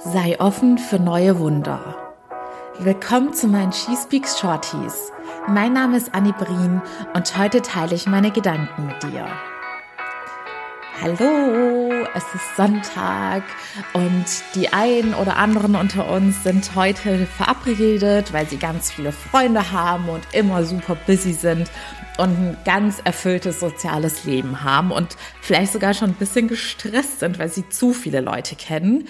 Sei offen für neue Wunder. Willkommen zu meinen She Speaks Shorties. Mein Name ist Annie Brien und heute teile ich meine Gedanken mit dir. Hallo, es ist Sonntag und die einen oder anderen unter uns sind heute verabredet, weil sie ganz viele Freunde haben und immer super busy sind und ein ganz erfülltes soziales Leben haben und vielleicht sogar schon ein bisschen gestresst sind, weil sie zu viele Leute kennen.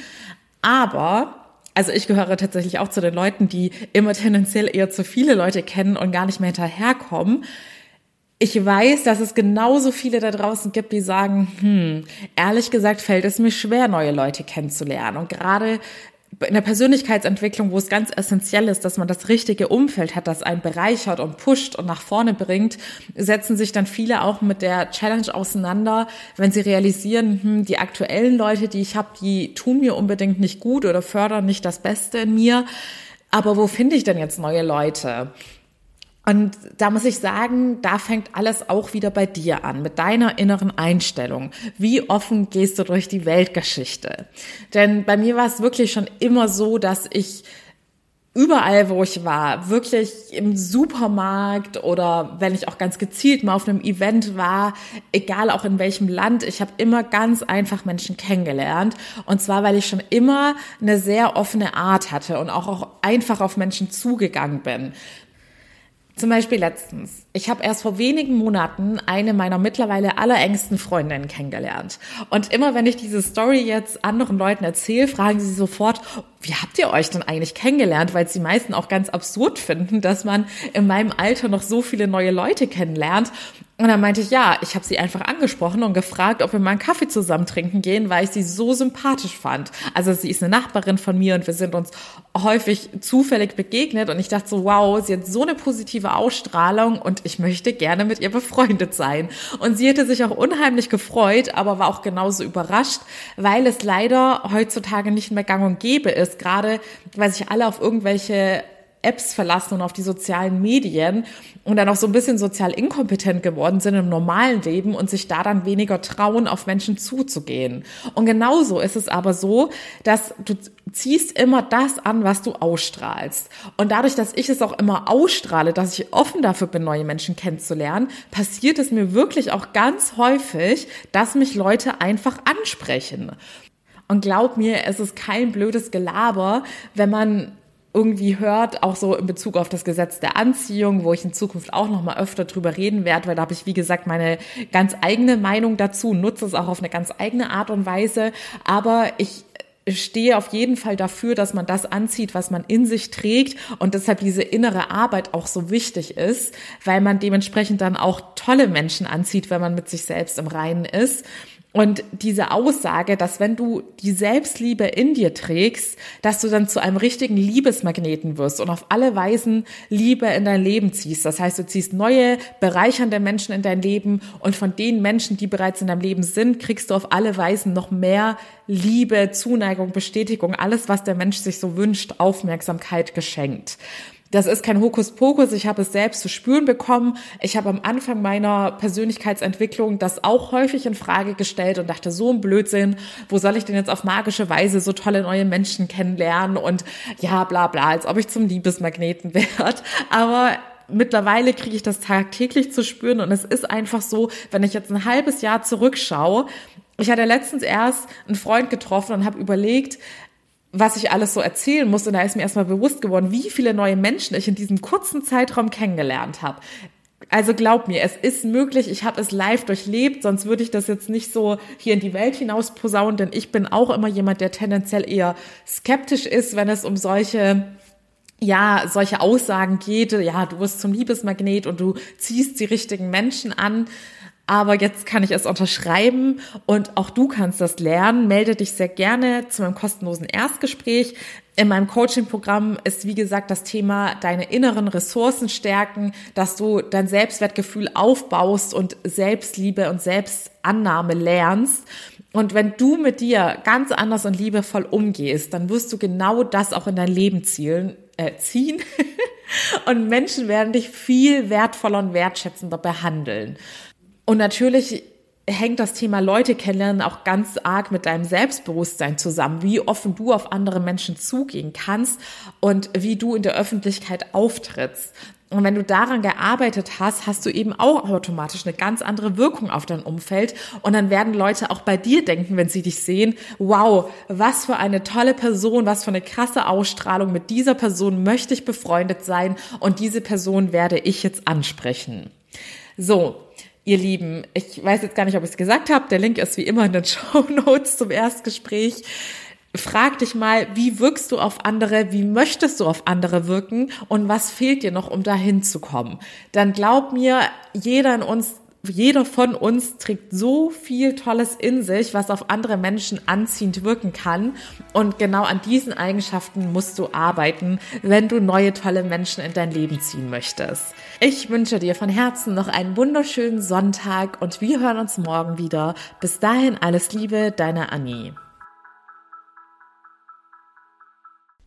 Aber also ich gehöre tatsächlich auch zu den Leuten, die immer tendenziell eher zu viele Leute kennen und gar nicht mehr hinterherkommen. Ich weiß, dass es genauso viele da draußen gibt, die sagen, hm, ehrlich gesagt fällt es mir schwer, neue Leute kennenzulernen. Und gerade in der Persönlichkeitsentwicklung, wo es ganz essentiell ist, dass man das richtige Umfeld hat, das einen bereichert und pusht und nach vorne bringt, setzen sich dann viele auch mit der Challenge auseinander, wenn sie realisieren, hm, die aktuellen Leute, die ich habe, die tun mir unbedingt nicht gut oder fördern nicht das Beste in mir. Aber wo finde ich denn jetzt neue Leute? Und da muss ich sagen, da fängt alles auch wieder bei dir an, mit deiner inneren Einstellung. Wie offen gehst du durch die Weltgeschichte? Denn bei mir war es wirklich schon immer so, dass ich überall, wo ich war, wirklich im Supermarkt oder wenn ich auch ganz gezielt mal auf einem Event war, egal auch in welchem Land, ich habe immer ganz einfach Menschen kennengelernt. Und zwar, weil ich schon immer eine sehr offene Art hatte und auch, auch einfach auf Menschen zugegangen bin. Zum Beispiel letztens. Ich habe erst vor wenigen Monaten eine meiner mittlerweile allerengsten Freundinnen kennengelernt. Und immer wenn ich diese Story jetzt anderen Leuten erzähle, fragen sie sofort, wie habt ihr euch denn eigentlich kennengelernt? Weil sie meisten auch ganz absurd finden, dass man in meinem Alter noch so viele neue Leute kennenlernt. Und dann meinte ich, ja, ich habe sie einfach angesprochen und gefragt, ob wir mal einen Kaffee zusammen trinken gehen, weil ich sie so sympathisch fand. Also sie ist eine Nachbarin von mir und wir sind uns häufig zufällig begegnet und ich dachte so, wow, sie hat so eine positive Ausstrahlung und ich möchte gerne mit ihr befreundet sein. Und sie hätte sich auch unheimlich gefreut, aber war auch genauso überrascht, weil es leider heutzutage nicht mehr gang und gäbe ist, gerade weil sich alle auf irgendwelche Apps verlassen und auf die sozialen Medien und dann auch so ein bisschen sozial inkompetent geworden sind im normalen Leben und sich da dann weniger trauen, auf Menschen zuzugehen. Und genauso ist es aber so, dass du ziehst immer das an, was du ausstrahlst. Und dadurch, dass ich es auch immer ausstrahle, dass ich offen dafür bin, neue Menschen kennenzulernen, passiert es mir wirklich auch ganz häufig, dass mich Leute einfach ansprechen. Und glaub mir, es ist kein blödes Gelaber, wenn man irgendwie hört, auch so in Bezug auf das Gesetz der Anziehung, wo ich in Zukunft auch noch mal öfter drüber reden werde, weil da habe ich, wie gesagt, meine ganz eigene Meinung dazu, nutze es auch auf eine ganz eigene Art und Weise, aber ich stehe auf jeden Fall dafür, dass man das anzieht, was man in sich trägt und deshalb diese innere Arbeit auch so wichtig ist, weil man dementsprechend dann auch tolle Menschen anzieht, wenn man mit sich selbst im Reinen ist. Und diese Aussage, dass wenn du die Selbstliebe in dir trägst, dass du dann zu einem richtigen Liebesmagneten wirst und auf alle Weisen Liebe in dein Leben ziehst. Das heißt, du ziehst neue, bereichernde Menschen in dein Leben und von den Menschen, die bereits in deinem Leben sind, kriegst du auf alle Weisen noch mehr Liebe, Zuneigung, Bestätigung, alles, was der Mensch sich so wünscht, Aufmerksamkeit geschenkt. Das ist kein Hokuspokus, ich habe es selbst zu spüren bekommen. Ich habe am Anfang meiner Persönlichkeitsentwicklung das auch häufig in Frage gestellt und dachte, so ein Blödsinn, wo soll ich denn jetzt auf magische Weise so tolle neue Menschen kennenlernen und ja, bla bla, als ob ich zum Liebesmagneten werde. Aber mittlerweile kriege ich das tagtäglich zu spüren und es ist einfach so, wenn ich jetzt ein halbes Jahr zurückschaue, ich hatte letztens erst einen Freund getroffen und habe überlegt, was ich alles so erzählen muss. Und da ist mir erstmal bewusst geworden, wie viele neue Menschen ich in diesem kurzen Zeitraum kennengelernt habe. Also glaub mir, es ist möglich, ich habe es live durchlebt, sonst würde ich das jetzt nicht so hier in die Welt hinaus posaunen, denn ich bin auch immer jemand, der tendenziell eher skeptisch ist, wenn es um solche ja, solche Aussagen geht, ja, du wirst zum Liebesmagnet und du ziehst die richtigen Menschen an. Aber jetzt kann ich es unterschreiben und auch du kannst das lernen. Melde dich sehr gerne zu meinem kostenlosen Erstgespräch. In meinem Coaching-Programm ist, wie gesagt, das Thema deine inneren Ressourcen stärken, dass du dein Selbstwertgefühl aufbaust und Selbstliebe und Selbstannahme lernst. Und wenn du mit dir ganz anders und liebevoll umgehst, dann wirst du genau das auch in dein Leben zielen, äh, ziehen. und Menschen werden dich viel wertvoller und wertschätzender behandeln. Und natürlich hängt das Thema Leute kennenlernen auch ganz arg mit deinem Selbstbewusstsein zusammen, wie offen du auf andere Menschen zugehen kannst und wie du in der Öffentlichkeit auftrittst. Und wenn du daran gearbeitet hast, hast du eben auch automatisch eine ganz andere Wirkung auf dein Umfeld. Und dann werden Leute auch bei dir denken, wenn sie dich sehen, wow, was für eine tolle Person, was für eine krasse Ausstrahlung. Mit dieser Person möchte ich befreundet sein und diese Person werde ich jetzt ansprechen. So, Ihr Lieben, ich weiß jetzt gar nicht, ob ich es gesagt habe. Der Link ist wie immer in den Show Notes zum Erstgespräch. Frag dich mal, wie wirkst du auf andere, wie möchtest du auf andere wirken und was fehlt dir noch, um dahin zu kommen? Dann glaub mir, jeder in uns jeder von uns trägt so viel Tolles in sich, was auf andere Menschen anziehend wirken kann. Und genau an diesen Eigenschaften musst du arbeiten, wenn du neue tolle Menschen in dein Leben ziehen möchtest. Ich wünsche dir von Herzen noch einen wunderschönen Sonntag und wir hören uns morgen wieder. Bis dahin alles Liebe, deine Annie.